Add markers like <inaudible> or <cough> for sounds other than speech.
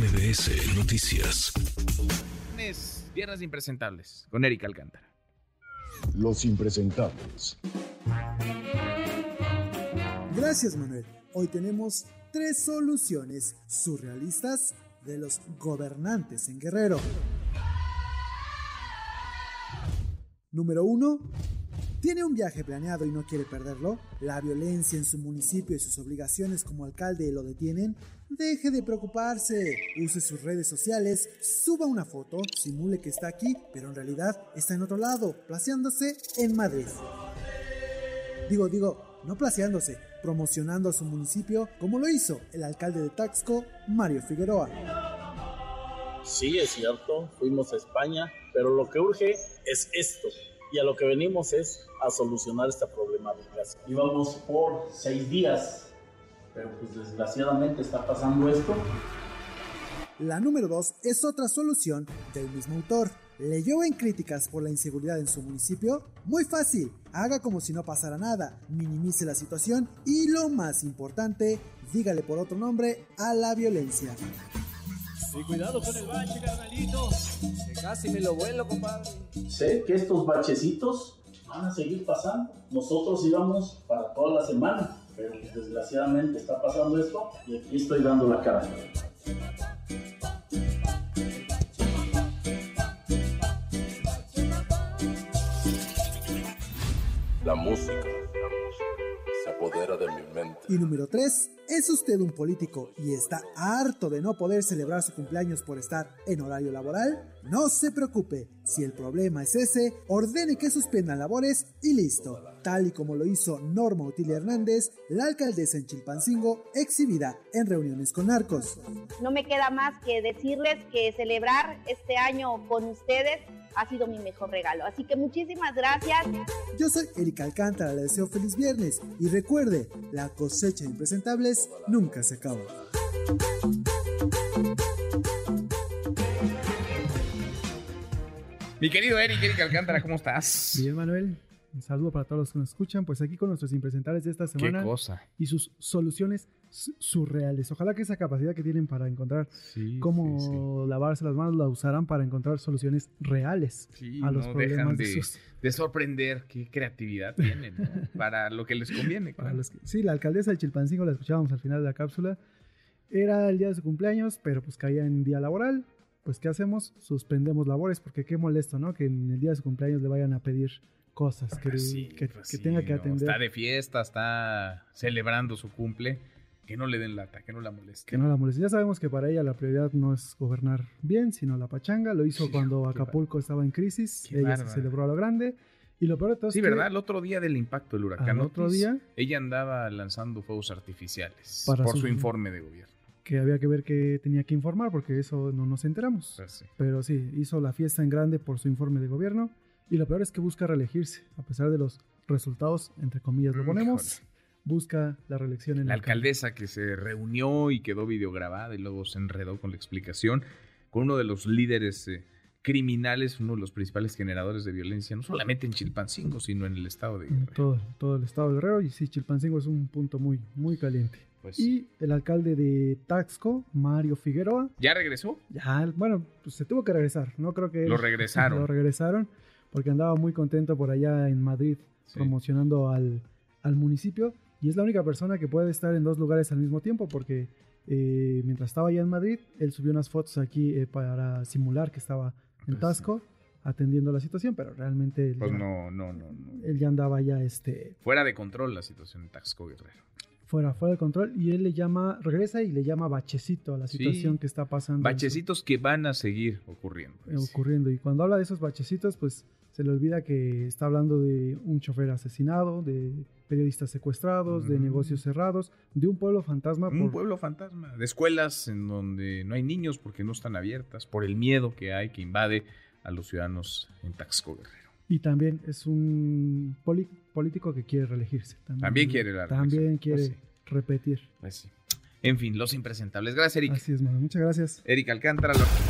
MBS Noticias. Viernes Impresentables con Erika Alcántara. Los impresentables. Gracias, Manuel. Hoy tenemos tres soluciones surrealistas de los gobernantes en Guerrero. Número 1. ¿Tiene un viaje planeado y no quiere perderlo? ¿La violencia en su municipio y sus obligaciones como alcalde lo detienen? Deje de preocuparse, use sus redes sociales, suba una foto, simule que está aquí, pero en realidad está en otro lado, placeándose en Madrid. Digo, digo, no placeándose, promocionando a su municipio como lo hizo el alcalde de Taxco, Mario Figueroa. Sí, es cierto, fuimos a España, pero lo que urge es esto, y a lo que venimos es a solucionar esta problemática. Íbamos por seis días, pero pues desgraciadamente está pasando esto. La número dos es otra solución del mismo autor. ¿Leyó en críticas por la inseguridad en su municipio? Muy fácil, haga como si no pasara nada, minimice la situación y lo más importante, dígale por otro nombre a la violencia. Y cuidado con el bache, carnalito. Que casi me lo vuelo, compadre. Sé que estos bachecitos van a seguir pasando. Nosotros íbamos para toda la semana, pero desgraciadamente está pasando esto y aquí estoy dando la cara. La música de mi mente. Y número 3, ¿es usted un político y está harto de no poder celebrar su cumpleaños por estar en horario laboral? No se preocupe, si el problema es ese, ordene que suspendan labores y listo, tal y como lo hizo Norma Otilia Hernández, la alcaldesa en Chilpancingo, exhibida en reuniones con narcos. No me queda más que decirles que celebrar este año con ustedes ha sido mi mejor regalo. Así que muchísimas gracias. Yo soy Erika Alcántara, le deseo feliz viernes y recuerde, la cosecha de impresentables nunca se acaba. Mi querido Eric, Erika Alcántara, ¿cómo estás? Bien, Manuel. Un saludo para todos los que nos escuchan. Pues aquí con nuestros impresentables de esta semana. Qué cosa. Y sus soluciones surreales. Ojalá que esa capacidad que tienen para encontrar cómo lavarse las manos la usarán para encontrar soluciones reales a los no problemas dejan de, de, sorprender qué creatividad tienen <laughs> para lo que les conviene. Claro. sí, la alcaldesa de Chilpancingo la escuchábamos al final de la cápsula. Era el día de su cumpleaños, pero pues caía en día laboral. Pues, ¿qué hacemos? Suspendemos labores, porque qué molesto, ¿no? Que en el día de su cumpleaños le vayan a pedir cosas que, Pues que, pues que tenga que no, atender. Está de fiesta, está celebrando su cumple. Que no le den lata, que no la moleste. Que no la moleste. Ya sabemos que para ella la prioridad no es gobernar bien, sino la pachanga. Lo hizo Sí, cuando Acapulco estaba en crisis. Qué ella se celebró a lo grande. Y lo peor de todo Sí, es que ¿verdad? El otro día del impacto del huracán Al otro día- ella andaba lanzando fuegos artificiales Para por su- su informe de gobierno. que había que ver que tenía que informar, porque eso no nos enteramos. Pues sí. Pero sí, hizo la fiesta en grande por su informe de gobierno. Y lo peor es que busca reelegirse, a pesar de los resultados, entre comillas lo ponemos. Busca la reelección en La alcaldesa que se reunió y quedó videograbada y luego se enredó con la explicación con uno de los líderes eh, criminales, uno de los principales generadores de violencia, no solamente en Chilpancingo, sino en el estado de en Guerrero. todo, todo el estado de Guerrero. Y sí, Chilpancingo es un punto muy, muy caliente. Pues, Y el alcalde de Taxco, Mario Figueroa, ¿Ya regresó? ya, bueno, pues se tuvo que regresar. No creo que... Lo él- <laughs> regresaron. Lo regresaron porque andaba muy contento por allá en Madrid Sí. promocionando al, al municipio. Y es la única persona que puede estar en dos lugares al mismo tiempo porque eh, mientras estaba allá en Madrid, él subió unas fotos aquí eh, para simular que estaba en Pues Tasco atendiendo la situación, pero realmente él, Pues ya, no, no, no, no. él ya andaba ya este, Fuera de control la situación en Taxco Guerrero. fuera, fuera de control y él le llama, regresa y le llama bachecito a la Sí. situación que está pasando. Bachecitos que van a seguir ocurriendo. eh, ocurriendo. Y cuando habla de esos bachecitos, pues se le olvida que está hablando de un chofer asesinado, de periodistas secuestrados, de Mm. negocios cerrados, de un pueblo fantasma. Un por- pueblo fantasma, de escuelas en donde no hay niños porque no están abiertas, por el miedo que hay que invade a los ciudadanos en Taxco Guerrero. Y también es un poli- político que quiere reelegirse. También, También quiere la También quiere Pues sí. repetir. Pues sí. En fin, los impresentables. Gracias, Eric. Así es, mano. Muchas gracias. Eric Alcántara. lo-